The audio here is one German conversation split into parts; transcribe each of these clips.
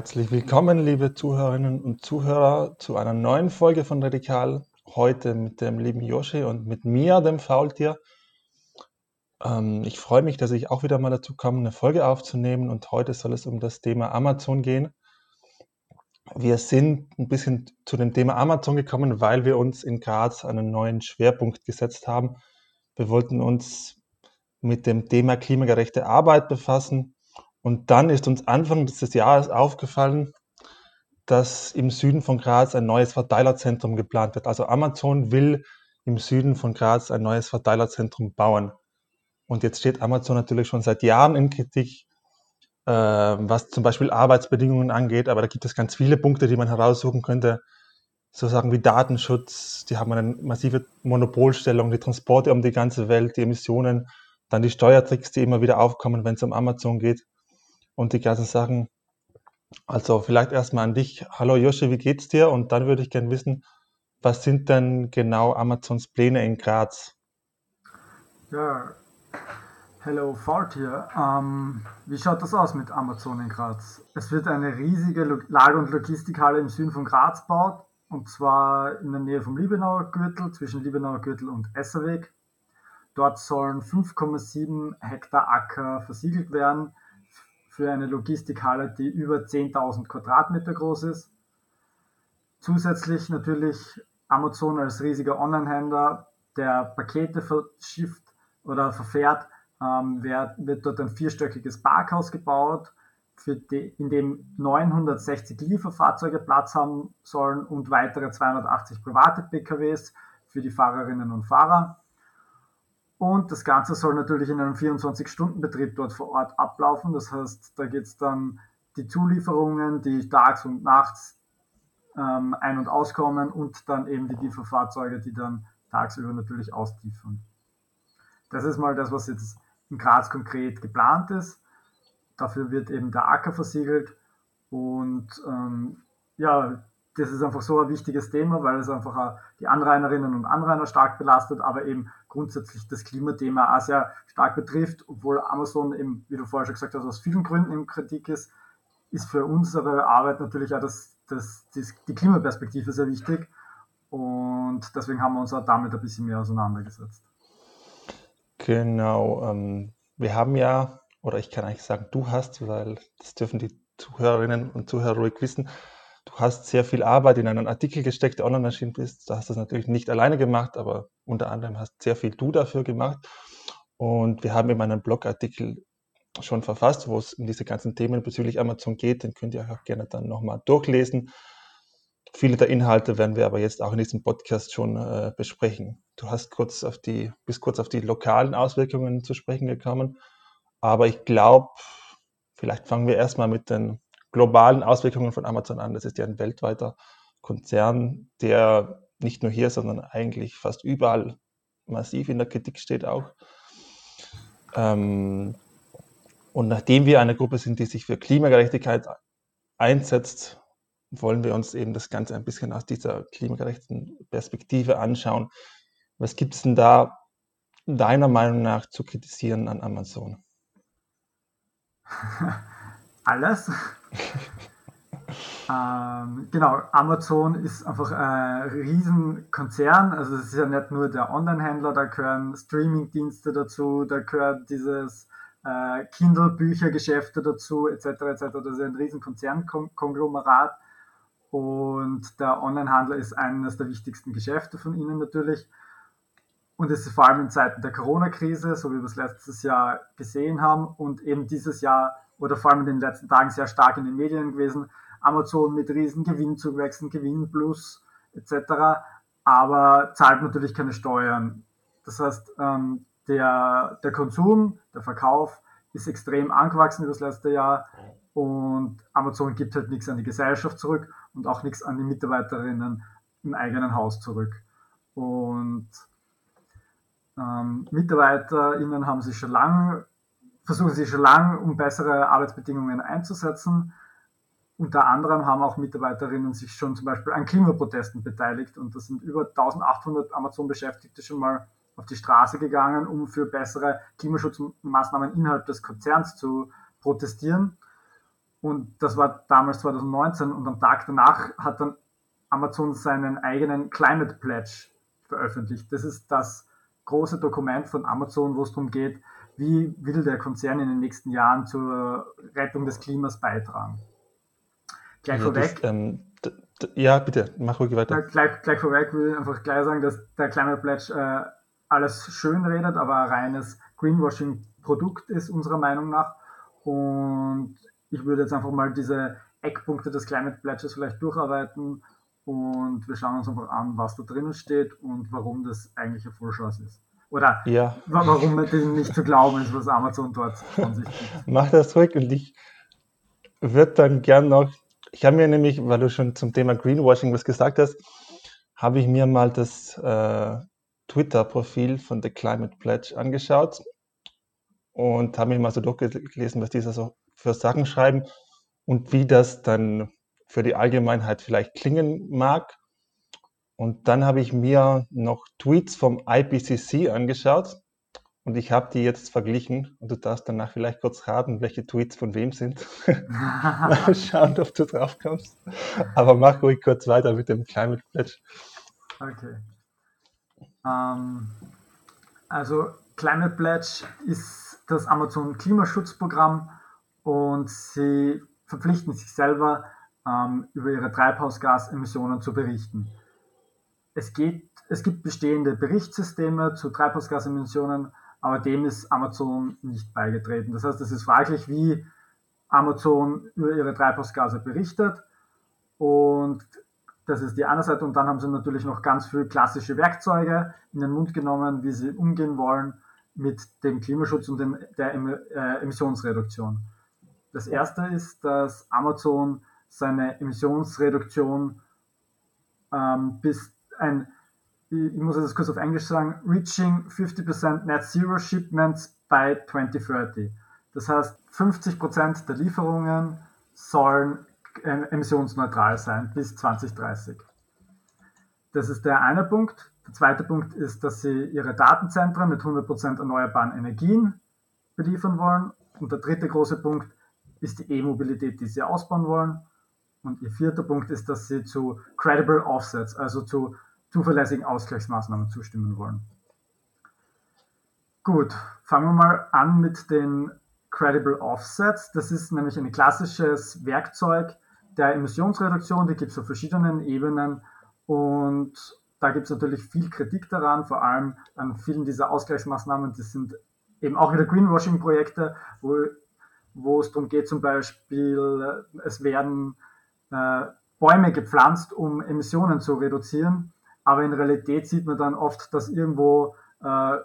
Herzlich willkommen, liebe Zuhörerinnen und Zuhörer, zu einer neuen Folge von Radikal. Heute mit dem lieben Joshi und mit mir, dem Faultier. Ähm, ich freue mich, dass ich auch wieder mal dazu komme, eine Folge aufzunehmen. Und heute soll es um das Thema Amazon gehen. Wir sind ein bisschen zu dem Thema Amazon gekommen, weil wir uns in Graz einen neuen Schwerpunkt gesetzt haben. Wir wollten uns mit dem Thema klimagerechte Arbeit befassen und dann ist uns Anfang dieses Jahres aufgefallen, dass im Süden von Graz ein neues Verteilerzentrum geplant wird. Also Amazon will im Süden von Graz ein neues Verteilerzentrum bauen. Und jetzt steht Amazon natürlich schon seit Jahren in Kritik, äh, was zum Beispiel Arbeitsbedingungen angeht. Aber da gibt es ganz viele Punkte, die man heraussuchen könnte. So Sachen wie Datenschutz, die haben eine massive Monopolstellung, die Transporte um die ganze Welt, die Emissionen, dann die Steuertricks, die immer wieder aufkommen, wenn es um Amazon geht und die ganzen Sachen. Also vielleicht erstmal an dich. Hallo Josche, wie geht's dir? Und dann würde ich gerne wissen, was sind denn genau Amazons Pläne in Graz? Ja, hello Fart hier. Ähm, wie schaut das aus mit Amazon in Graz? Es wird eine riesige Lager- und Logistikhalle im Süden von Graz gebaut, und zwar in der Nähe vom Liebenauer Gürtel, zwischen Liebenauer Gürtel und Esserweg. Dort sollen 5,7 Hektar Acker versiegelt werden für eine Logistikhalle, die über 10.000 Quadratmeter groß ist. Zusätzlich natürlich Amazon als riesiger Online-Händler, der Pakete verschifft oder verfährt, ähm, wird, dort ein vierstöckiges Parkhaus gebaut, die, in dem 960 Lieferfahrzeuge Platz haben sollen und weitere 280 private PKWs für die Fahrerinnen und Fahrer. Und das Ganze soll natürlich in einem 24-Stunden-Betrieb dort vor Ort ablaufen. Das heißt, da geht es dann die Zulieferungen, die tags und nachts ähm, ein- und auskommen und dann eben die Lieferfahrzeuge, die dann tagsüber natürlich ausliefern. Das ist mal das, was jetzt in Graz konkret geplant ist. Dafür wird eben der Acker versiegelt und ähm, ja, das ist einfach so ein wichtiges Thema, weil es einfach die Anrainerinnen und Anrainer stark belastet, aber eben grundsätzlich das Klimathema auch sehr stark betrifft, obwohl Amazon eben, wie du vorher schon gesagt hast, aus vielen Gründen in Kritik ist, ist für unsere Arbeit natürlich auch das, das, das, die Klimaperspektive sehr wichtig und deswegen haben wir uns auch damit ein bisschen mehr auseinandergesetzt. Genau, ähm, wir haben ja, oder ich kann eigentlich sagen, du hast, weil das dürfen die Zuhörerinnen und Zuhörer ruhig wissen, Du hast sehr viel Arbeit in einen Artikel gesteckt, der online erschienen ist. Du hast das natürlich nicht alleine gemacht, aber unter anderem hast sehr viel du dafür gemacht. Und wir haben eben einen Blogartikel schon verfasst, wo es um diese ganzen Themen bezüglich Amazon geht. Den könnt ihr auch gerne dann nochmal durchlesen. Viele der Inhalte werden wir aber jetzt auch in diesem Podcast schon äh, besprechen. Du hast kurz auf die, bist kurz auf die lokalen Auswirkungen zu sprechen gekommen. Aber ich glaube, vielleicht fangen wir erstmal mit den globalen Auswirkungen von Amazon an. Das ist ja ein weltweiter Konzern, der nicht nur hier, sondern eigentlich fast überall massiv in der Kritik steht auch. Ähm, und nachdem wir eine Gruppe sind, die sich für Klimagerechtigkeit einsetzt, wollen wir uns eben das Ganze ein bisschen aus dieser klimagerechten Perspektive anschauen. Was gibt es denn da deiner Meinung nach zu kritisieren an Amazon? Alles. ähm, genau, Amazon ist einfach ein Riesenkonzern. Also es ist ja nicht nur der Online-Händler, da gehören Streaming-Dienste dazu, da gehört dieses äh, Kindle-Büchergeschäfte dazu, etc. etc. Das ist ein Riesenkonzernkonglomerat. Und der Online-Handel ist eines der wichtigsten Geschäfte von ihnen natürlich. Und es ist vor allem in Zeiten der Corona-Krise, so wie wir es letztes Jahr gesehen haben und eben dieses Jahr oder vor allem in den letzten Tagen sehr stark in den Medien gewesen. Amazon mit riesen Gewinnzuwächsen, Gewinn plus etc. Aber zahlt natürlich keine Steuern. Das heißt, ähm, der, der Konsum, der Verkauf ist extrem angewachsen über das letzte Jahr und Amazon gibt halt nichts an die Gesellschaft zurück und auch nichts an die Mitarbeiterinnen im eigenen Haus zurück. Und ähm, MitarbeiterInnen haben sich schon lange versuchen sie schon lange, um bessere Arbeitsbedingungen einzusetzen. Unter anderem haben auch Mitarbeiterinnen sich schon zum Beispiel an Klimaprotesten beteiligt und da sind über 1800 Amazon-Beschäftigte schon mal auf die Straße gegangen, um für bessere Klimaschutzmaßnahmen innerhalb des Konzerns zu protestieren. Und das war damals 2019 und am Tag danach hat dann Amazon seinen eigenen Climate Pledge veröffentlicht. Das ist das große Dokument von Amazon, wo es darum geht, wie will der Konzern in den nächsten Jahren zur Rettung des Klimas beitragen. Gleich ja, vorweg. Das, ähm, ja, bitte, mach ruhig weiter. Gleich, gleich, vorweg will ich einfach gleich sagen, dass der Climate Pledge äh, alles schön redet, aber ein reines Greenwashing-Produkt ist, unserer Meinung nach. Und ich würde jetzt einfach mal diese Eckpunkte des Climate Pledges vielleicht durcharbeiten und wir schauen uns einfach an, was da drinnen steht und warum das eigentlich ein Vorschuss ist. Oder ja. warum dem nicht zu glauben ist, was Amazon dort von sich gibt. Mach das ruhig und ich würde dann gern noch, ich habe mir nämlich, weil du schon zum Thema Greenwashing was gesagt hast, habe ich mir mal das äh, Twitter-Profil von The Climate Pledge angeschaut und habe mich mal so durchgelesen, was diese so für Sachen schreiben und wie das dann für die Allgemeinheit vielleicht klingen mag. Und dann habe ich mir noch Tweets vom IPCC angeschaut und ich habe die jetzt verglichen und du darfst danach vielleicht kurz raten, welche Tweets von wem sind. Mal schauen, ob du drauf kommst. Aber mach ruhig kurz weiter mit dem Climate Pledge. Okay. Ähm, also Climate Pledge ist das Amazon Klimaschutzprogramm und sie verpflichten sich selber, ähm, über ihre Treibhausgasemissionen zu berichten. Es, geht, es gibt bestehende Berichtssysteme zu Treibhausgasemissionen, aber dem ist Amazon nicht beigetreten. Das heißt, es ist fraglich, wie Amazon über ihre Treibhausgase berichtet. Und das ist die eine Seite. Und dann haben sie natürlich noch ganz viele klassische Werkzeuge in den Mund genommen, wie sie umgehen wollen mit dem Klimaschutz und dem, der äh, Emissionsreduktion. Das erste ist, dass Amazon seine Emissionsreduktion ähm, bis ein, ich muss das kurz auf Englisch sagen, reaching 50% Net Zero Shipments by 2030. Das heißt, 50% der Lieferungen sollen äh, emissionsneutral sein bis 2030. Das ist der eine Punkt. Der zweite Punkt ist, dass sie ihre Datenzentren mit 100% erneuerbaren Energien beliefern wollen. Und der dritte große Punkt ist die E-Mobilität, die sie ausbauen wollen. Und ihr vierter Punkt ist, dass sie zu credible Offsets, also zu zuverlässigen Ausgleichsmaßnahmen zustimmen wollen. Gut, fangen wir mal an mit den Credible Offsets. Das ist nämlich ein klassisches Werkzeug der Emissionsreduktion, die gibt es auf verschiedenen Ebenen und da gibt es natürlich viel Kritik daran, vor allem an vielen dieser Ausgleichsmaßnahmen. Das sind eben auch wieder Greenwashing-Projekte, wo, wo es darum geht, zum Beispiel, es werden äh, Bäume gepflanzt, um Emissionen zu reduzieren. Aber in Realität sieht man dann oft, dass irgendwo äh,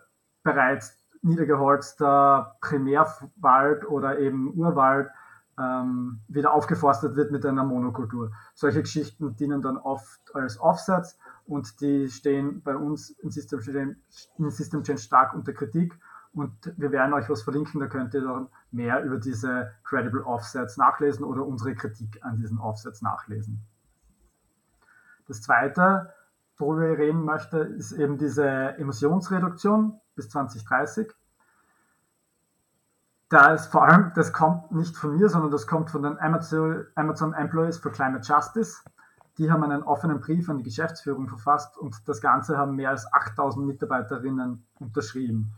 bereits niedergeholzter Primärwald oder eben Urwald ähm, wieder aufgeforstet wird mit einer Monokultur. Solche Geschichten dienen dann oft als Offsets und die stehen bei uns im System Change, im System Change stark unter Kritik und wir werden euch was verlinken, da könnt ihr dann mehr über diese Credible Offsets nachlesen oder unsere Kritik an diesen Offsets nachlesen. Das zweite, worüber ich reden möchte, ist eben diese Emissionsreduktion bis 2030. Da ist vor allem, das kommt nicht von mir, sondern das kommt von den Amazon, Amazon Employees for Climate Justice. Die haben einen offenen Brief an die Geschäftsführung verfasst und das Ganze haben mehr als 8000 Mitarbeiterinnen unterschrieben.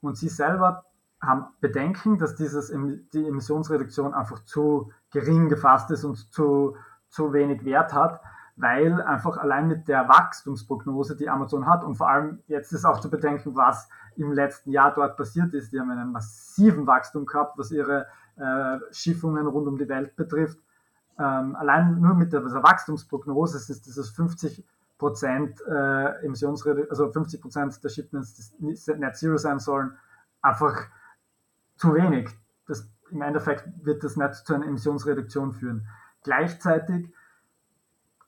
Und sie selber haben Bedenken, dass dieses, die Emissionsreduktion einfach zu gering gefasst ist und zu, zu wenig Wert hat, weil einfach allein mit der Wachstumsprognose, die Amazon hat, und vor allem jetzt ist auch zu bedenken, was im letzten Jahr dort passiert ist. Die haben einen massiven Wachstum gehabt, was ihre äh, Schiffungen rund um die Welt betrifft. Ähm, allein nur mit der also Wachstumsprognose ist dieses 50 Prozent äh, Emissionsreduktion, also 50 Prozent der Shipments, die Net Zero sein sollen, einfach zu wenig. Das, Im Endeffekt wird das nicht zu einer Emissionsreduktion führen. Gleichzeitig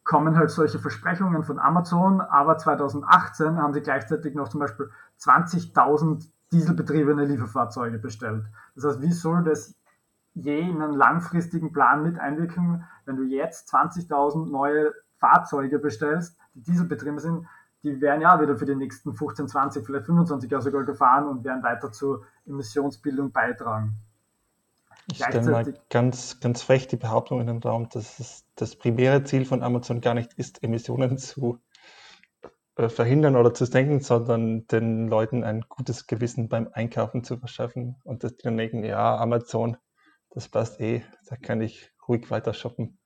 kommen halt solche Versprechungen von Amazon, aber 2018 haben sie gleichzeitig noch zum Beispiel 20.000 dieselbetriebene Lieferfahrzeuge bestellt. Das heißt, wie soll das je in einen langfristigen Plan mit einwirken, wenn du jetzt 20.000 neue Fahrzeuge bestellst, die dieselbetrieben sind, die werden ja wieder für die nächsten 15, 20, vielleicht 25 Jahre sogar gefahren und werden weiter zur Emissionsbildung beitragen. Ich stelle mal ganz, ganz frech die Behauptung in den Raum, dass es das primäre Ziel von Amazon gar nicht ist, Emissionen zu äh, verhindern oder zu senken, sondern den Leuten ein gutes Gewissen beim Einkaufen zu verschaffen und dass die dann denken, ja, Amazon, das passt eh, da kann ich ruhig weiter shoppen.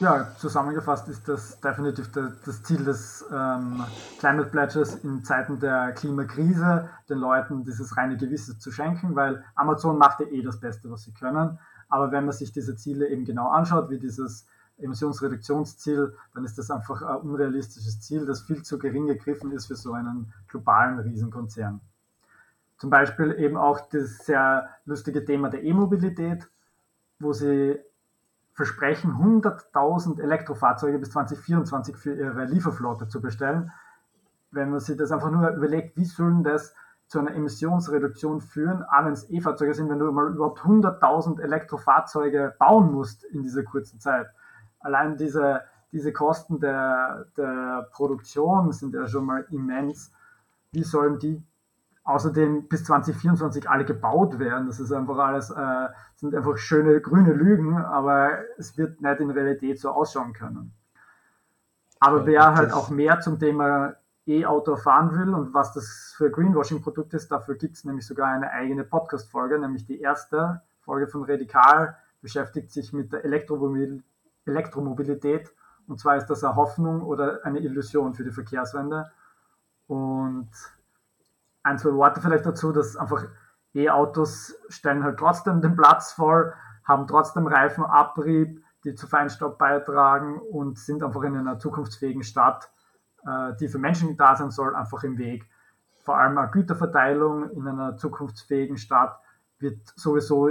Ja, zusammengefasst ist das definitiv das Ziel des ähm, Climate Pledges in Zeiten der Klimakrise, den Leuten dieses reine Gewissen zu schenken, weil Amazon macht ja eh das Beste, was sie können. Aber wenn man sich diese Ziele eben genau anschaut, wie dieses Emissionsreduktionsziel, dann ist das einfach ein unrealistisches Ziel, das viel zu gering gegriffen ist für so einen globalen Riesenkonzern. Zum Beispiel eben auch das sehr lustige Thema der E-Mobilität, wo sie versprechen, 100.000 Elektrofahrzeuge bis 2024 für ihre Lieferflotte zu bestellen. Wenn man sich das einfach nur überlegt, wie sollen das zu einer Emissionsreduktion führen, auch wenn es E-Fahrzeuge sind, wenn du mal überhaupt 100.000 Elektrofahrzeuge bauen musst in dieser kurzen Zeit. Allein diese, diese Kosten der, der Produktion sind ja schon mal immens. Wie sollen die außerdem bis 2024 alle gebaut werden. Das ist einfach alles, äh, sind einfach schöne grüne Lügen, aber es wird nicht in Realität so ausschauen können. Aber wer halt auch mehr zum Thema E-Auto fahren will und was das für Greenwashing-Produkt ist, dafür gibt es nämlich sogar eine eigene Podcast-Folge, nämlich die erste Folge von Radikal, beschäftigt sich mit der Elektromobil Elektromobilität. Und zwar ist das eine Hoffnung oder eine Illusion für die Verkehrswende. Und ein, zwei Worte vielleicht dazu, dass einfach E-Autos stellen halt trotzdem den Platz voll, haben trotzdem Reifenabrieb, die zu Feinstaub beitragen und sind einfach in einer zukunftsfähigen Stadt, äh, die für Menschen da sein soll, einfach im Weg. Vor allem eine Güterverteilung in einer zukunftsfähigen Stadt wird sowieso,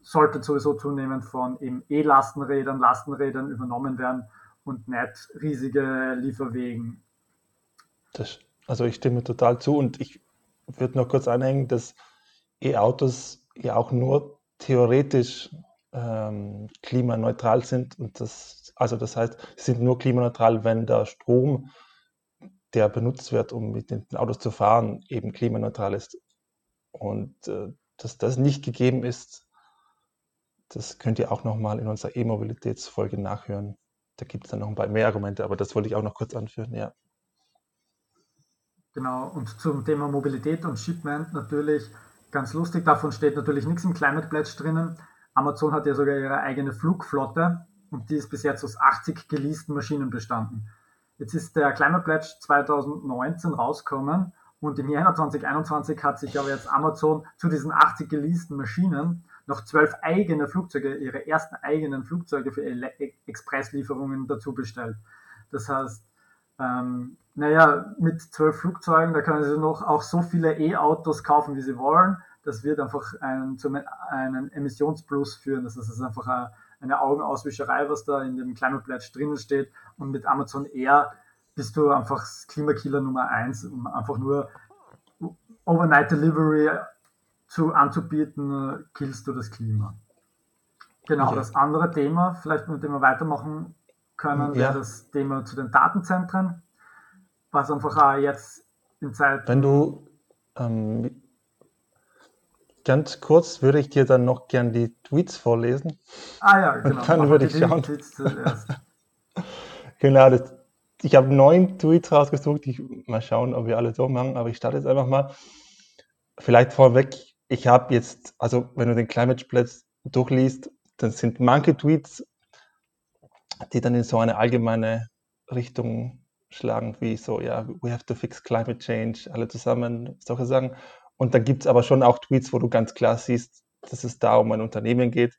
sollte sowieso zunehmend von E-Lastenrädern, Lastenrädern übernommen werden und nicht riesige Lieferwegen. Das, also ich stimme total zu und ich würde noch kurz anhängen, dass E-Autos ja auch nur theoretisch ähm, klimaneutral sind. Und das, also das heißt, sie sind nur klimaneutral, wenn der Strom, der benutzt wird, um mit den Autos zu fahren, eben klimaneutral ist. Und äh, dass das nicht gegeben ist, das könnt ihr auch nochmal in unserer E-Mobilitätsfolge nachhören. Da gibt es dann noch ein paar mehr Argumente, aber das wollte ich auch noch kurz anführen, ja. Genau, und zum Thema Mobilität und Shipment natürlich ganz lustig, davon steht natürlich nichts im Climate Pledge drinnen. Amazon hat ja sogar ihre eigene Flugflotte und die ist bis jetzt aus 80 geleasten Maschinen bestanden. Jetzt ist der Climate Pledge 2019 rausgekommen und im Januar 2021 hat sich aber jetzt Amazon zu diesen 80 geleasten Maschinen noch zwölf eigene Flugzeuge, ihre ersten eigenen Flugzeuge für Expresslieferungen dazu bestellt. Das heißt, ähm, naja, mit zwölf Flugzeugen, da können sie noch auch so viele E-Autos kaufen, wie sie wollen. Das wird einfach einen, zu einem Emissionsplus führen. Das ist einfach eine, eine Augenauswischerei, was da in dem Climate Pledge drinnen steht. Und mit Amazon Air bist du einfach Klimakiller Nummer eins, um einfach nur Overnight Delivery zu, anzubieten, killst du das Klima. Genau, ja. das andere Thema, vielleicht mit dem wir weitermachen können, ja. das Thema zu den Datenzentren was einfach auch jetzt in Zeit. Wenn du ähm, ganz kurz würde ich dir dann noch gern die Tweets vorlesen. Ah ja, genau. Und dann würde ich schauen. genau, das, ich habe neun Tweets rausgesucht. Ich, mal schauen, ob wir alle so machen, aber ich starte jetzt einfach mal. Vielleicht vorweg, ich habe jetzt, also wenn du den Climate Pledge durchliest, dann sind manche Tweets, die dann in so eine allgemeine Richtung schlagen, wie so, ja, we have to fix climate change, alle zusammen, solche Sachen. Und dann gibt es aber schon auch Tweets, wo du ganz klar siehst, dass es da um ein Unternehmen geht.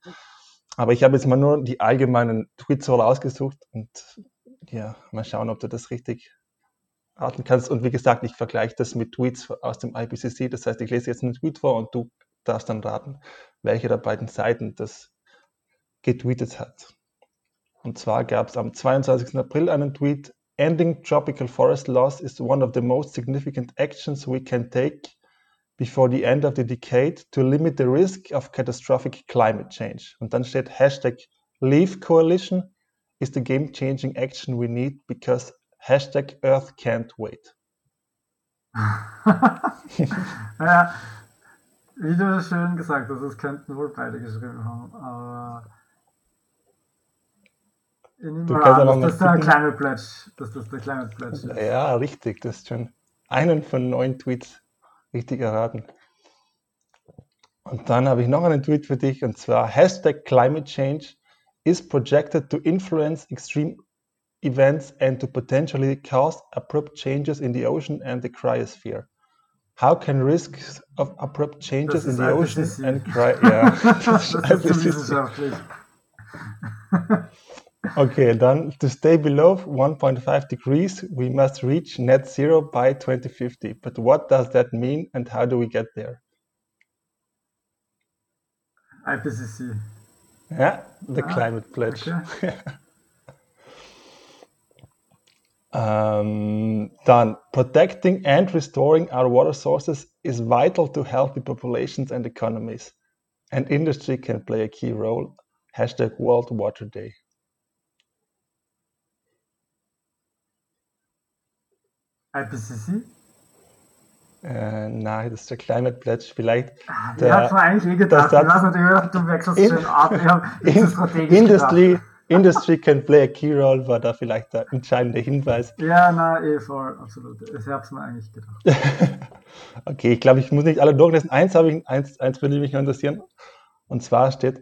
Aber ich habe jetzt mal nur die allgemeinen Tweets so rausgesucht und ja, mal schauen, ob du das richtig atmen kannst. Und wie gesagt, ich vergleiche das mit Tweets aus dem IPCC. Das heißt, ich lese jetzt einen Tweet vor und du darfst dann raten, welche der beiden Seiten das getweetet hat. Und zwar gab es am 22. April einen Tweet ending tropical forest loss is one of the most significant actions we can take before the end of the decade to limit the risk of catastrophic climate change. Und dann steht Hashtag Leave Coalition is the game-changing action we need because Hashtag Earth can't wait. ja, wie du schön gesagt hast, das könnten wohl beide geschrieben haben, aber ich nehme mal an, dass das der Climate Pledge, dass das der Pledge ist. Ja, richtig, das ist schon einen von neun Tweets richtig erraten. Und dann habe ich noch einen Tweet für dich und zwar Hashtag Climate Change is projected to influence extreme events and to potentially cause abrupt changes in the ocean and the cryosphere. How can risks of abrupt changes in the ocean and cry yeah. das ist wissenschaftlich. Okay, then to stay below 1.5 degrees, we must reach net zero by 2050. But what does that mean and how do we get there? IPCC. Yeah, the ah, climate pledge. Okay. Um, then protecting and restoring our water sources is vital to healthy populations and economies, and industry can play a key role. Hashtag World Water Day. IPCC? Äh, nein, das ist der Climate Pledge. Vielleicht. Ah, der, hat mir eigentlich eh gedacht. Satz, du wechselst schön ab. in, Industry, Industry can play a key role war da vielleicht der entscheidende Hinweis. Ja, na, eh voll, absolut. Ich habe es mir eigentlich gedacht. okay, ich glaube, ich muss nicht alle durchlesen. Eins, habe ich, eins, eins würde mich noch interessieren. Und zwar steht,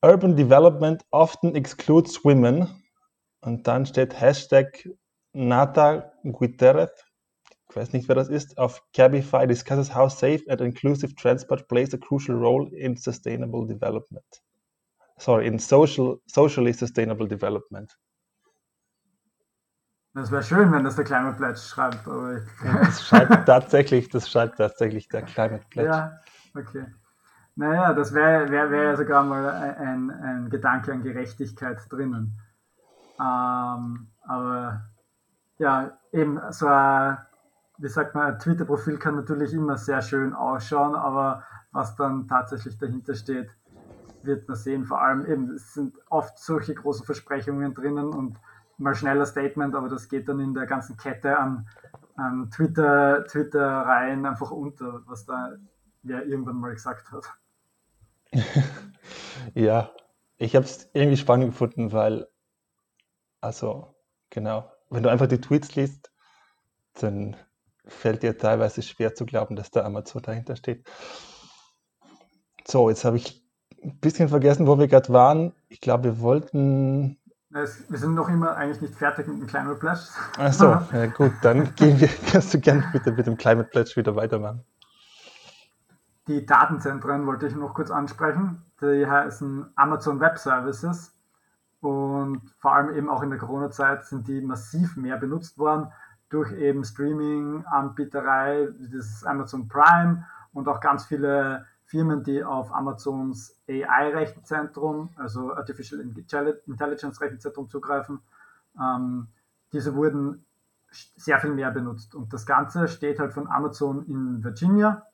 Urban Development often excludes women. Und dann steht Hashtag Nata Guterres. Ich weiß nicht, wer das ist. Auf Cabify discusses how safe and inclusive transport plays a crucial role in sustainable development sorry, in social, socially sustainable development. Das wäre schön, wenn das der Climate Pledge schreibt. Aber das schreibt tatsächlich, das schreibt tatsächlich der Climate Pledge. Ja, okay. Naja, das wäre wär, wär sogar mal ein, ein Gedanke an Gerechtigkeit drinnen. Ähm, aber ja, eben so ein, wie sagt man, ein Twitter-Profil kann natürlich immer sehr schön ausschauen, aber was dann tatsächlich dahinter steht, wird man sehen. Vor allem eben, es sind oft solche großen Versprechungen drinnen und mal schneller Statement, aber das geht dann in der ganzen Kette an, an Twitter, Twitter-Reihen einfach unter, was da wer irgendwann mal gesagt hat. ja, ich habe es irgendwie spannend gefunden, weil, also, genau, wenn du einfach die Tweets liest, dann fällt dir teilweise schwer zu glauben, dass da Amazon dahinter steht. So, jetzt habe ich ein bisschen vergessen, wo wir gerade waren. Ich glaube, wir wollten. Es, wir sind noch immer eigentlich nicht fertig mit dem Climate Pledge. Achso, ja, gut, dann gehen wir, kannst du gerne bitte mit dem Climate Pledge wieder weitermachen. Die Datenzentren wollte ich noch kurz ansprechen. Die heißen Amazon Web Services und vor allem eben auch in der Corona-Zeit sind die massiv mehr benutzt worden durch eben Streaming-Anbieterei, das Amazon Prime und auch ganz viele Firmen, die auf Amazons AI-Rechenzentrum, also Artificial Intelligence Rechenzentrum zugreifen, ähm, diese wurden sehr viel mehr benutzt. Und das Ganze steht halt von Amazon in Virginia.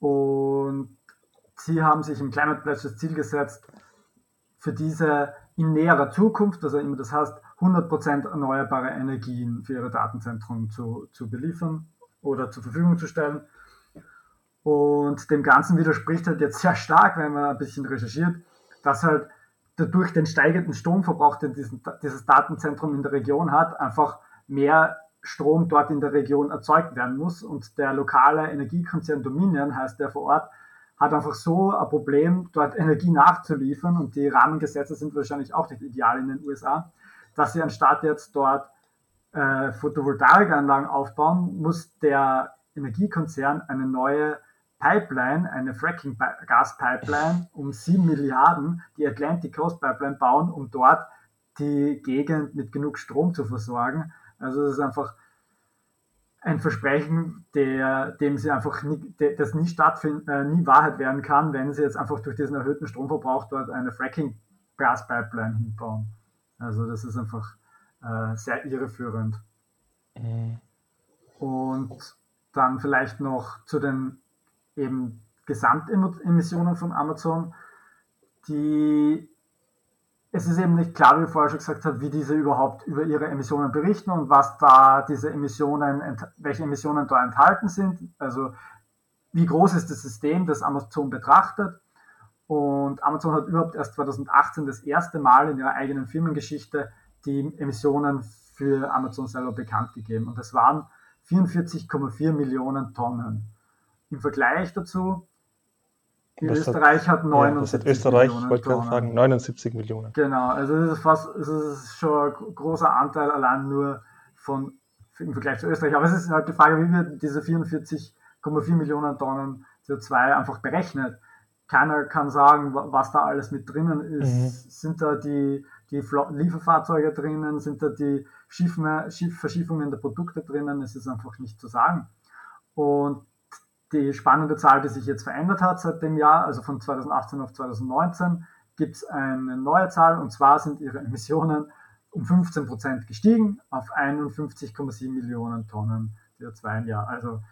Und sie haben sich im Climate Pledge das Ziel gesetzt, für diese in näherer Zukunft, also immer das heißt, 100% erneuerbare Energien für ihre Datenzentren zu, zu beliefern oder zur Verfügung zu stellen. Und dem Ganzen widerspricht halt jetzt sehr stark, wenn man ein bisschen recherchiert, dass halt dadurch den steigenden Stromverbrauch, den diesen, dieses Datenzentrum in der Region hat, einfach mehr Strom dort in der Region erzeugt werden muss. Und der lokale Energiekonzern Dominion, heißt der vor Ort, hat einfach so ein Problem, dort Energie nachzuliefern. Und die Rahmengesetze sind wahrscheinlich auch nicht ideal in den USA, dass sie anstatt jetzt dort äh, Photovoltaikanlagen aufbauen, muss der Energiekonzern eine neue Pipeline, eine Fracking-Gas-Pipeline um 7 Milliarden, die Atlantic Coast Pipeline bauen, um dort die Gegend mit genug Strom zu versorgen. Also es ist einfach ein Versprechen, der, dem sie einfach nie, das nie stattfinden, äh, nie Wahrheit werden kann, wenn sie jetzt einfach durch diesen erhöhten Stromverbrauch dort eine Fracking-Gas-Pipeline hinbauen. Also das ist einfach äh, sehr irreführend. Mhm. Und dann vielleicht noch zu den eben Gesamtemissionen von Amazon, die es ist eben nicht klar, wie ich vorher schon gesagt habe, wie diese überhaupt über ihre Emissionen berichten und was da diese Emissionen, welche Emissionen da enthalten sind. Also wie groß ist das System, das Amazon betrachtet. Und Amazon hat überhaupt erst 2018 das erste Mal in ihrer eigenen Firmengeschichte die Emissionen für Amazon selber bekannt gegeben. Und das waren 44,4 Millionen Tonnen. Im Vergleich dazu, Österreich hat, hat 79 ja, Österreich, Millionen wollte Tonnen. sagen, 79 Millionen. Genau, also das ist fast, es ist schon ein großer Anteil allein nur von im Vergleich zu Österreich. Aber es ist halt die Frage, wie wird diese 44,4 Millionen Tonnen CO2 einfach berechnet. Keiner kann sagen, was da alles mit drinnen ist. Mhm. Sind da die, die Lieferfahrzeuge drinnen? Sind da die Schiffen, Schiff, Verschiffungen der Produkte drinnen? Es ist einfach nicht zu sagen. Und die spannende Zahl, die sich jetzt verändert hat seit dem Jahr, also von 2018 auf 2019, gibt es eine neue Zahl und zwar sind ihre Emissionen um 15 Prozent gestiegen auf 51,7 Millionen Tonnen CO2 im Jahr. Also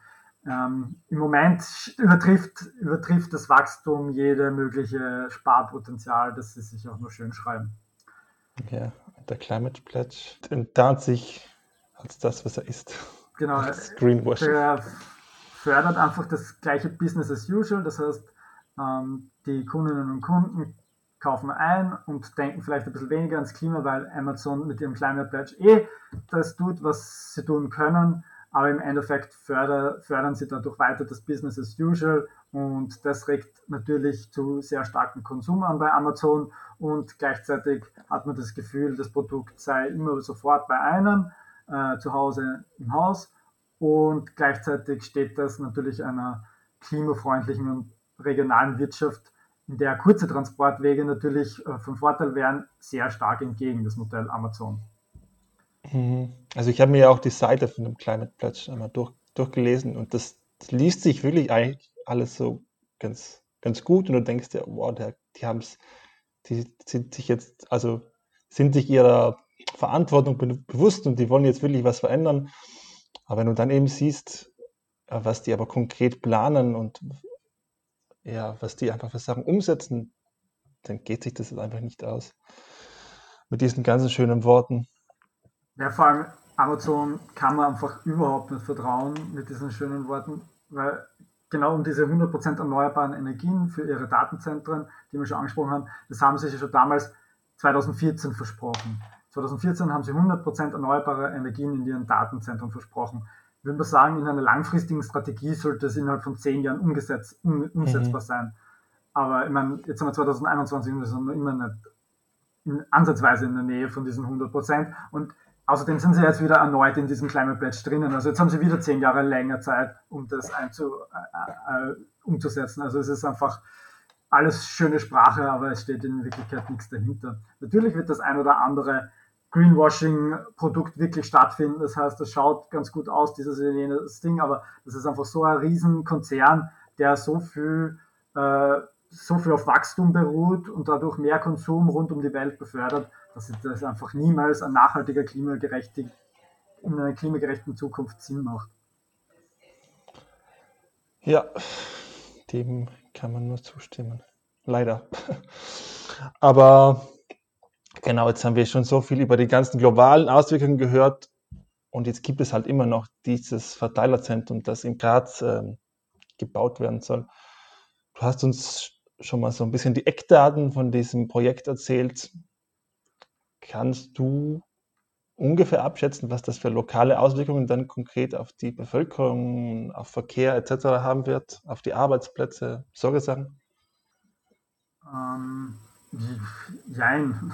ähm, im Moment übertrifft, übertrifft das Wachstum jede mögliche Sparpotenzial, das sie sich auch nur schön schreiben. Ja, der Climate Pledge enttarnt sich als das, was er ist. Genau, das Greenwashing. Der fördert einfach das gleiche Business as usual. Das heißt, ähm, die Kundinnen und Kunden kaufen ein und denken vielleicht ein bisschen weniger ans Klima, weil Amazon mit ihrem Climate Pledge eh das tut, was sie tun können. Aber im Endeffekt förder, fördern sie dadurch weiter das Business as usual und das regt natürlich zu sehr starkem Konsum an bei Amazon und gleichzeitig hat man das Gefühl, das Produkt sei immer sofort bei einem äh, zu Hause im Haus und gleichzeitig steht das natürlich einer klimafreundlichen und regionalen Wirtschaft, in der kurze Transportwege natürlich äh, von Vorteil wären, sehr stark entgegen, das Modell Amazon. Mhm. Also ich habe mir ja auch die Seite von dem Climate Pledge einmal durch, durchgelesen und das, liest sich wirklich eigentlich alles so ganz, ganz gut und du denkst dir, wow, der, die haben es, die sind sich jetzt, also sind sich ihrer Verantwortung bewusst und die wollen jetzt wirklich was verändern. Aber wenn du dann eben siehst, äh, was die aber konkret planen und ja, was die einfach für Sachen umsetzen, dann geht sich das einfach nicht aus. Mit diesen ganzen schönen Worten. Ja, vor allem Amazon kann man einfach überhaupt nicht vertrauen mit diesen schönen Worten, weil genau um diese 100% erneuerbaren Energien für ihre Datenzentren, die wir schon angesprochen haben, das haben sie sich schon damals 2014 versprochen. 2014 haben sie 100% erneuerbare Energien in ihren Datenzentren versprochen. Ich würde mal sagen, in einer langfristigen Strategie sollte es innerhalb von zehn Jahren umgesetzt, um, umsetzbar mhm. sein. Aber ich meine, jetzt haben wir 2021 und wir sind immer nicht in, ansatzweise in der Nähe von diesen 100% Und außerdem sind sie jetzt wieder erneut in diesem Climate Pledge drinnen. Also jetzt haben sie wieder zehn Jahre länger Zeit, um das einzu, äh, äh, umzusetzen. Also es ist einfach, alles schöne Sprache, aber es steht in Wirklichkeit nichts dahinter. Natürlich wird das ein oder andere Greenwashing-Produkt wirklich stattfinden. Das heißt, das schaut ganz gut aus, dieses jenes Ding, aber das ist einfach so ein Riesenkonzern, der so viel, äh, so viel auf Wachstum beruht und dadurch mehr Konsum rund um die Welt befördert, dass das einfach niemals ein nachhaltiger klimagerechtig, in einer klimagerechten Zukunft Sinn macht. Ja, dem kann man nur zustimmen. Leider. Aber Genau, jetzt haben wir schon so viel über die ganzen globalen Auswirkungen gehört und jetzt gibt es halt immer noch dieses Verteilerzentrum, das in Graz äh, gebaut werden soll. Du hast uns schon mal so ein bisschen die Eckdaten von diesem Projekt erzählt. Kannst du ungefähr abschätzen, was das für lokale Auswirkungen dann konkret auf die Bevölkerung, auf Verkehr etc. haben wird, auf die Arbeitsplätze, solche Sachen? Ähm, Jein.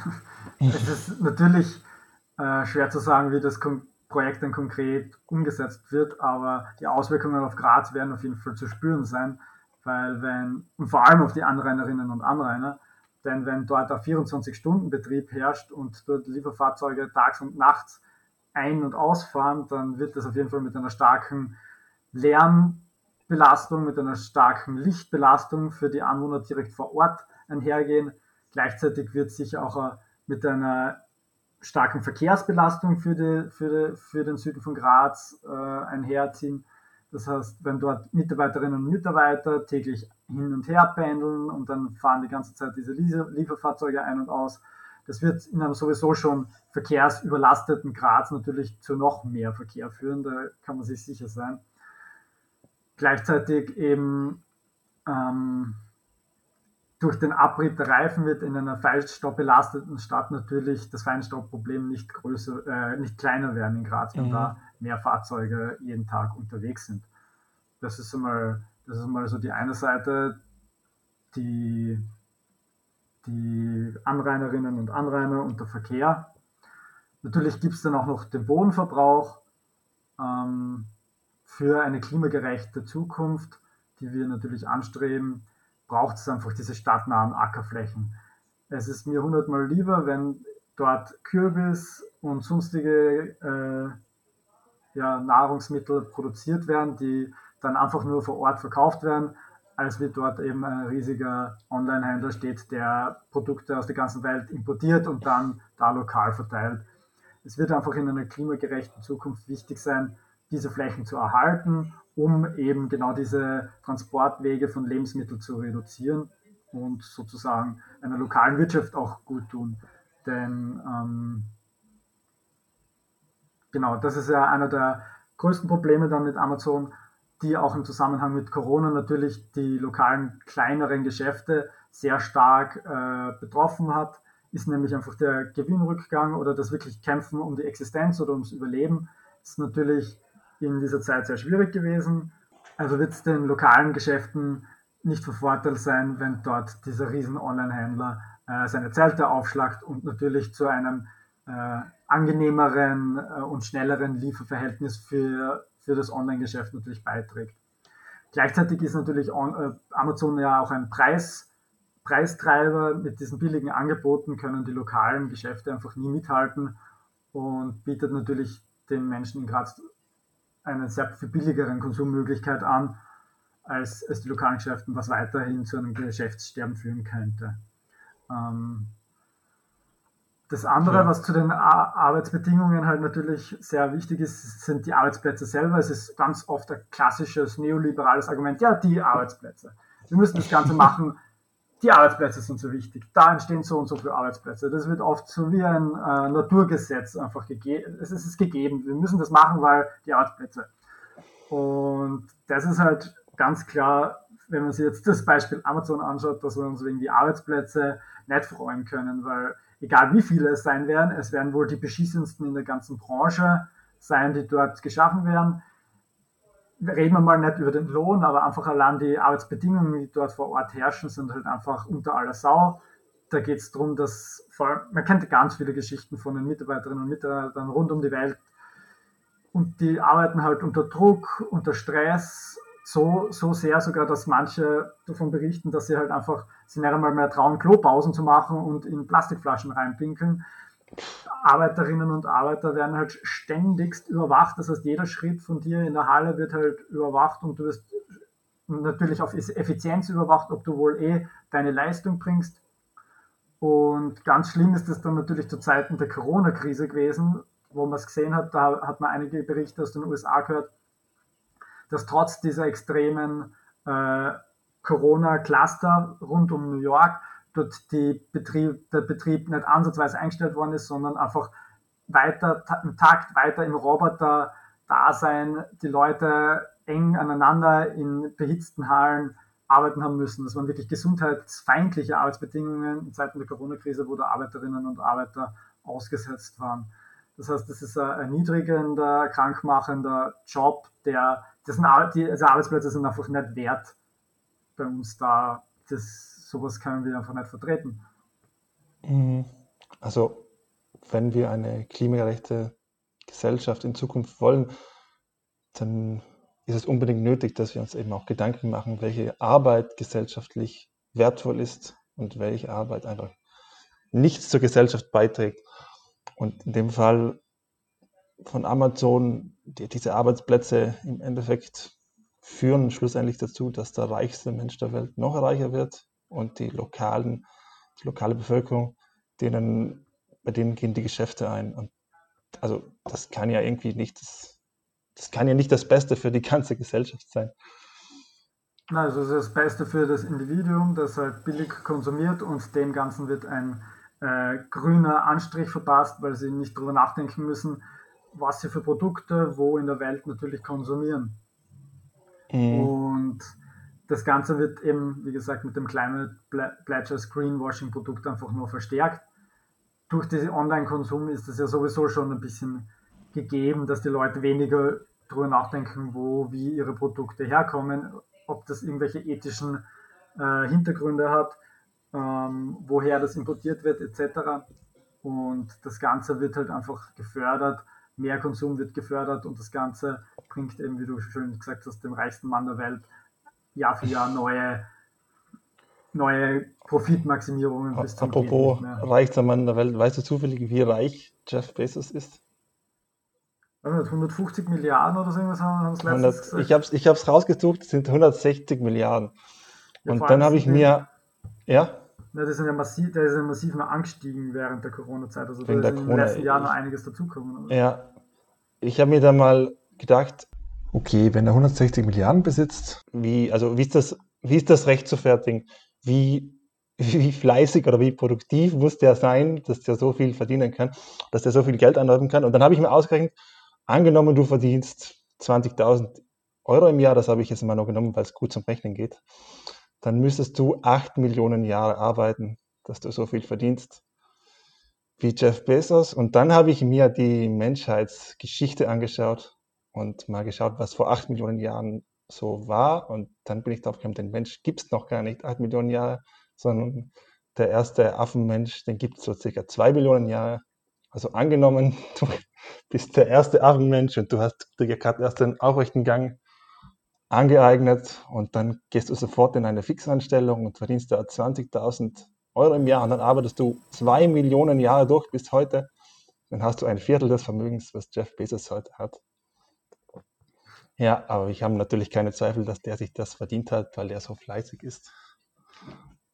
es ist natürlich äh, schwer zu sagen, wie das Projekt dann konkret umgesetzt wird, aber die Auswirkungen auf Graz werden auf jeden Fall zu spüren sein, weil wenn, und vor allem auf die Anrainerinnen und Anrainer, denn wenn dort ein 24-Stunden-Betrieb herrscht und dort Lieferfahrzeuge tags und nachts ein- und ausfahren, dann wird das auf jeden Fall mit einer starken Lärmbelastung, mit einer starken Lichtbelastung für die Anwohner direkt vor Ort einhergehen. Gleichzeitig wird sich auch äh, mit einer starken Verkehrsbelastung für, die, für, die, für den Süden von Graz äh, einherziehen. Das heißt, wenn dort Mitarbeiterinnen und Mitarbeiter täglich hin und her pendeln und dann fahren die ganze Zeit diese Lieferfahrzeuge ein und aus, das wird in einem sowieso schon verkehrsüberlasteten Graz natürlich zu noch mehr Verkehr führen, da kann man sich sicher sein. gleichzeitig eben ähm, durch den Abrieb der Reifen wird in einer feinstaubbelasteten Stadt natürlich das Feinstaubproblem nicht größer, äh, nicht kleiner werden in Graz, wenn mhm. da mehr Fahrzeuge jeden Tag unterwegs sind. Das ist einmal, das ist einmal so die eine Seite, die, die Anrainerinnen und Anrainer und der Verkehr. Natürlich gibt es dann auch noch den Bodenverbrauch ähm, für eine klimagerechte Zukunft, die wir natürlich anstreben braucht es einfach diese stadtnahen Ackerflächen. Es ist mir hundertmal lieber, wenn dort Kürbis und sonstige äh, ja, Nahrungsmittel produziert werden, die dann einfach nur vor Ort verkauft werden, als wie dort eben ein riesiger Online-Händler steht, der Produkte aus der ganzen Welt importiert und dann da lokal verteilt. Es wird einfach in einer klimagerechten Zukunft wichtig sein, diese Flächen zu erhalten um eben genau diese Transportwege von Lebensmitteln zu reduzieren und sozusagen einer lokalen Wirtschaft auch gut tun. Denn ähm, genau, das ist ja einer der größten Probleme dann mit Amazon, die auch im Zusammenhang mit Corona natürlich die lokalen kleineren Geschäfte sehr stark äh, betroffen hat, ist nämlich einfach der Gewinnrückgang oder das wirklich Kämpfen um die Existenz oder ums Überleben. ist natürlich in dieser Zeit sehr schwierig gewesen. Also wird es den lokalen Geschäften nicht von Vorteil sein, wenn dort dieser riesen Online-Händler äh, seine Zelte aufschlagt und natürlich zu einem äh, angenehmeren äh, und schnelleren Lieferverhältnis für, für das Online-Geschäft natürlich beiträgt. Gleichzeitig ist natürlich on, äh, Amazon ja auch ein Preis, Preistreiber. Mit diesen billigen Angeboten können die lokalen Geschäfte einfach nie mithalten und bietet natürlich den Menschen in Graz eine sehr viel billigeren Konsummöglichkeit an, als, als die lokalen Geschäfte, was weiterhin zu einem Geschäftssterben führen könnte. Ähm, das andere, ja. was zu den Arbeitsbedingungen halt natürlich sehr wichtig ist, sind die Arbeitsplätze selber. Es ist ganz oft ein klassisches neoliberales Argument, ja, die Arbeitsplätze. Wir müssen das Ganze machen, die Arbeitsplätze sind so wichtig. Da entstehen so und so viele Arbeitsplätze. Das wird oft so wie ein äh, Naturgesetz einfach gegeben. Es ist gegeben. Wir müssen das machen, weil die Arbeitsplätze. Und das ist halt ganz klar, wenn man sich jetzt das Beispiel Amazon anschaut, dass wir uns wegen die Arbeitsplätze nicht freuen können, weil egal wie viele es sein werden, es werden wohl die beschissensten in der ganzen Branche sein, die dort geschaffen werden reden wir mal nicht über den Lohn, aber einfach allein die Arbeitsbedingungen, die dort vor Ort herrschen, sind halt einfach unter aller Sau. Da geht es darum, dass vor man kennt ganz viele Geschichten von den Mitarbeiterinnen und Mitarbeitern rund um die Welt und die arbeiten halt unter Druck, unter Stress, so, so sehr sogar, dass manche davon berichten, dass sie halt einfach sie nicht einmal mehr trauen, Klopausen zu machen und in Plastikflaschen reinpinkeln. Arbeiterinnen und Arbeiter werden halt ständigst überwacht. Das heißt, jeder Schritt von dir in der Halle wird halt überwacht und du wirst natürlich auf Effizienz überwacht, ob du wohl eh deine Leistung bringst. Und ganz schlimm ist es dann natürlich zu Zeiten der Corona-Krise gewesen, wo man es gesehen hat, da hat man einige Berichte aus den USA gehört, dass trotz dieser extremen äh, Corona-Cluster rund um New York dort die Betrieb, der Betrieb nicht ansatzweise eingestellt worden ist, sondern einfach weiter, im Takt weiter im Roboter da sein, die Leute eng aneinander in behitzten Hallen arbeiten haben müssen. Das waren wirklich gesundheitsfeindliche Arbeitsbedingungen in Zeiten der Corona-Krise, wo da Arbeiterinnen und Arbeiter ausgesetzt waren. Das heißt, das ist ein erniedrigender, krankmachender Job, der, dessen, diese Arbeitsplätze sind einfach nicht wert, bei uns da das sowas können wir einfach nicht vertreten. Mhm. Also, wenn wir eine klimagerechte Gesellschaft in Zukunft wollen, dann ist es unbedingt nötig, dass wir uns eben auch Gedanken machen, welche Arbeit gesellschaftlich wertvoll ist und welche Arbeit einfach nichts zur Gesellschaft beiträgt. Und in dem Fall von Amazon, die, diese Arbeitsplätze im Endeffekt führen schlussendlich dazu, dass der reichste Mensch der Welt noch reicher wird und die lokalen, die lokale Bevölkerung, denen, bei denen gehen die Geschäfte ein. Und also das kann ja irgendwie nicht das, das kann ja nicht das Beste für die ganze Gesellschaft sein. Also das ist das Beste für das Individuum, das halt billig konsumiert und dem Ganzen wird ein äh, grüner Anstrich verpasst, weil sie nicht darüber nachdenken müssen, was sie für Produkte wo in der Welt natürlich konsumieren. Mhm. Und das Ganze wird eben, wie gesagt, mit dem Climate Pledgers Greenwashing Produkt einfach nur verstärkt. Durch diesen Online-Konsum ist es ja sowieso schon ein bisschen gegeben, dass die Leute weniger darüber nachdenken, wo, wie ihre Produkte herkommen, ob das irgendwelche ethischen äh, Hintergründe hat, ähm, woher das importiert wird, etc. Und das Ganze wird halt einfach gefördert, mehr Konsum wird gefördert und das Ganze bringt eben, wie du schön gesagt hast, dem reichsten Mann der Welt Jahr für Jahr neue, neue Profitmaximierungen bis zum Apropos reichster Mann der Welt, weißt du zufällig, wie reich Jeff Bezos ist? 150 Milliarden oder so irgendwas haben es letztens 100, Ich habe es ich hab's rausgesucht, es sind 160 Milliarden. Ja, und dann habe ich mir, ja? Na, das sind ja massiv, der ist ja massiv noch angestiegen während der Corona-Zeit. Also da ist in den letzten Jahren noch einiges dazugekommen. Ja, ich habe mir da mal gedacht, okay, wenn er 160 Milliarden besitzt, wie, also wie ist das, wie ist das recht zu fertigen? Wie, wie fleißig oder wie produktiv muss der sein, dass der so viel verdienen kann, dass der so viel Geld anhäufen kann? Und dann habe ich mir ausgerechnet, angenommen, du verdienst 20.000 Euro im Jahr, das habe ich jetzt mal noch genommen, weil es gut zum Rechnen geht, dann müsstest du 8 Millionen Jahre arbeiten, dass du so viel verdienst wie Jeff Bezos. Und dann habe ich mir die Menschheitsgeschichte angeschaut und mal geschaut, was vor 8 Millionen Jahren so war. Und dann bin ich darauf gekommen, den Mensch gibt es noch gar nicht 8 Millionen Jahre, sondern der erste Affenmensch, den gibt es so circa 2 Millionen Jahre. Also angenommen, du bist der erste Affenmensch und du hast dir gerade erst den aufrechten Gang angeeignet und dann gehst du sofort in eine Fixanstellung und verdienst da 20.000 Euro im Jahr und dann arbeitest du zwei Millionen Jahre durch bis heute, dann hast du ein Viertel des Vermögens, was Jeff Bezos heute hat. Ja, aber ich habe natürlich keine Zweifel, dass der sich das verdient hat, weil er so fleißig ist.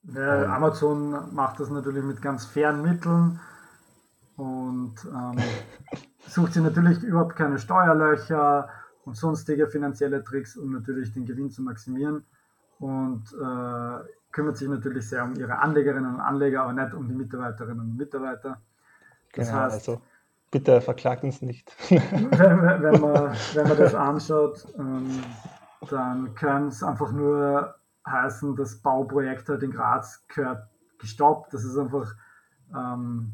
Ja, ähm. Amazon macht das natürlich mit ganz fairen Mitteln und ähm, sucht sich natürlich überhaupt keine Steuerlöcher und sonstige finanzielle Tricks, um natürlich den Gewinn zu maximieren und äh, kümmert sich natürlich sehr um ihre Anlegerinnen und Anleger, aber nicht um die Mitarbeiterinnen und Mitarbeiter. Das genau, heißt, also bitte verklagt uns nicht. wenn, wenn, man, wenn man das anschaut, ähm, dann kann es einfach nur heißen, das Bauprojekt halt in Graz gehört gestoppt. Das ist einfach ähm,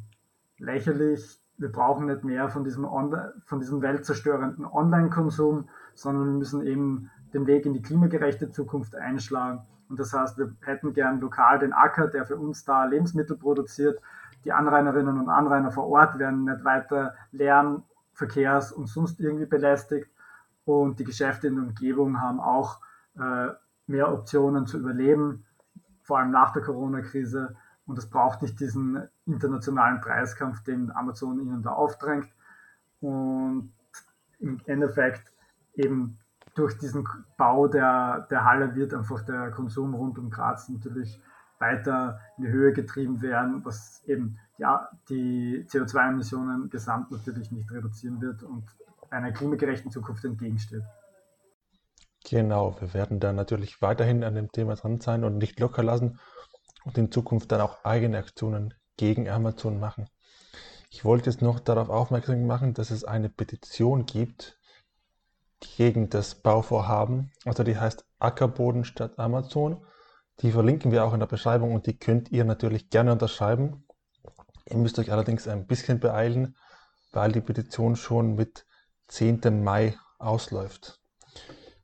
lächerlich wir brauchen nicht mehr von diesem, Online, von diesem weltzerstörenden Online-Konsum, sondern wir müssen eben den Weg in die klimagerechte Zukunft einschlagen. Und das heißt, wir hätten gern lokal den Acker, der für uns da Lebensmittel produziert. Die Anrainerinnen und Anrainer vor Ort werden nicht weiter Lärm, Verkehrs- und sonst irgendwie belästigt. Und die Geschäfte in der Umgebung haben auch äh, mehr Optionen zu überleben, vor allem nach der Corona-Krise. Und es braucht nicht diesen internationalen Preiskampf, den Amazon ihnen da aufdrängt. Und im Endeffekt eben durch diesen Bau der, der Halle wird einfach der Konsum rund um Graz natürlich weiter in die Höhe getrieben werden, was eben ja, die CO2-Emissionen gesamt natürlich nicht reduzieren wird und einer klimagerechten Zukunft entgegensteht. Genau, wir werden da natürlich weiterhin an dem Thema dran sein und nicht locker lassen und in Zukunft dann auch eigene Aktionen gegen Amazon machen. Ich wollte jetzt noch darauf aufmerksam machen, dass es eine Petition gibt gegen das Bauvorhaben. Also die heißt Ackerboden statt Amazon. Die verlinken wir auch in der Beschreibung und die könnt ihr natürlich gerne unterschreiben. Ihr müsst euch allerdings ein bisschen beeilen, weil die Petition schon mit 10. Mai ausläuft.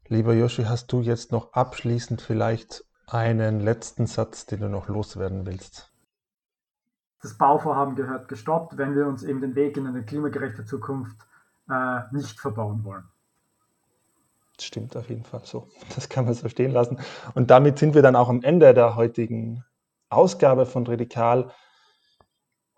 Lieber Joshi, hast du jetzt noch abschließend vielleicht einen letzten Satz, den du noch loswerden willst? Das Bauvorhaben gehört gestoppt, wenn wir uns eben den Weg in eine klimagerechte Zukunft äh, nicht verbauen wollen. Stimmt auf jeden Fall so. Das kann man so stehen lassen. Und damit sind wir dann auch am Ende der heutigen Ausgabe von Radikal.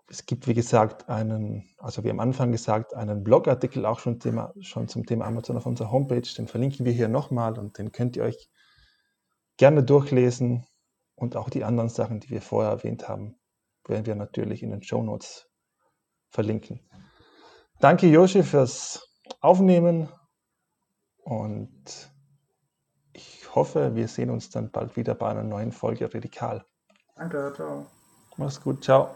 Es gibt, wie gesagt, einen, also wie am Anfang gesagt, einen Blogartikel auch schon, Thema, schon zum Thema Amazon auf unserer Homepage. Den verlinken wir hier nochmal und den könnt ihr euch gerne durchlesen und auch die anderen Sachen, die wir vorher erwähnt haben, werden wir natürlich in den Show Notes verlinken. Danke, Joshi, fürs Aufnehmen und ich hoffe, wir sehen uns dann bald wieder bei einer neuen Folge Radikal. Danke, ciao. Mach's gut, ciao.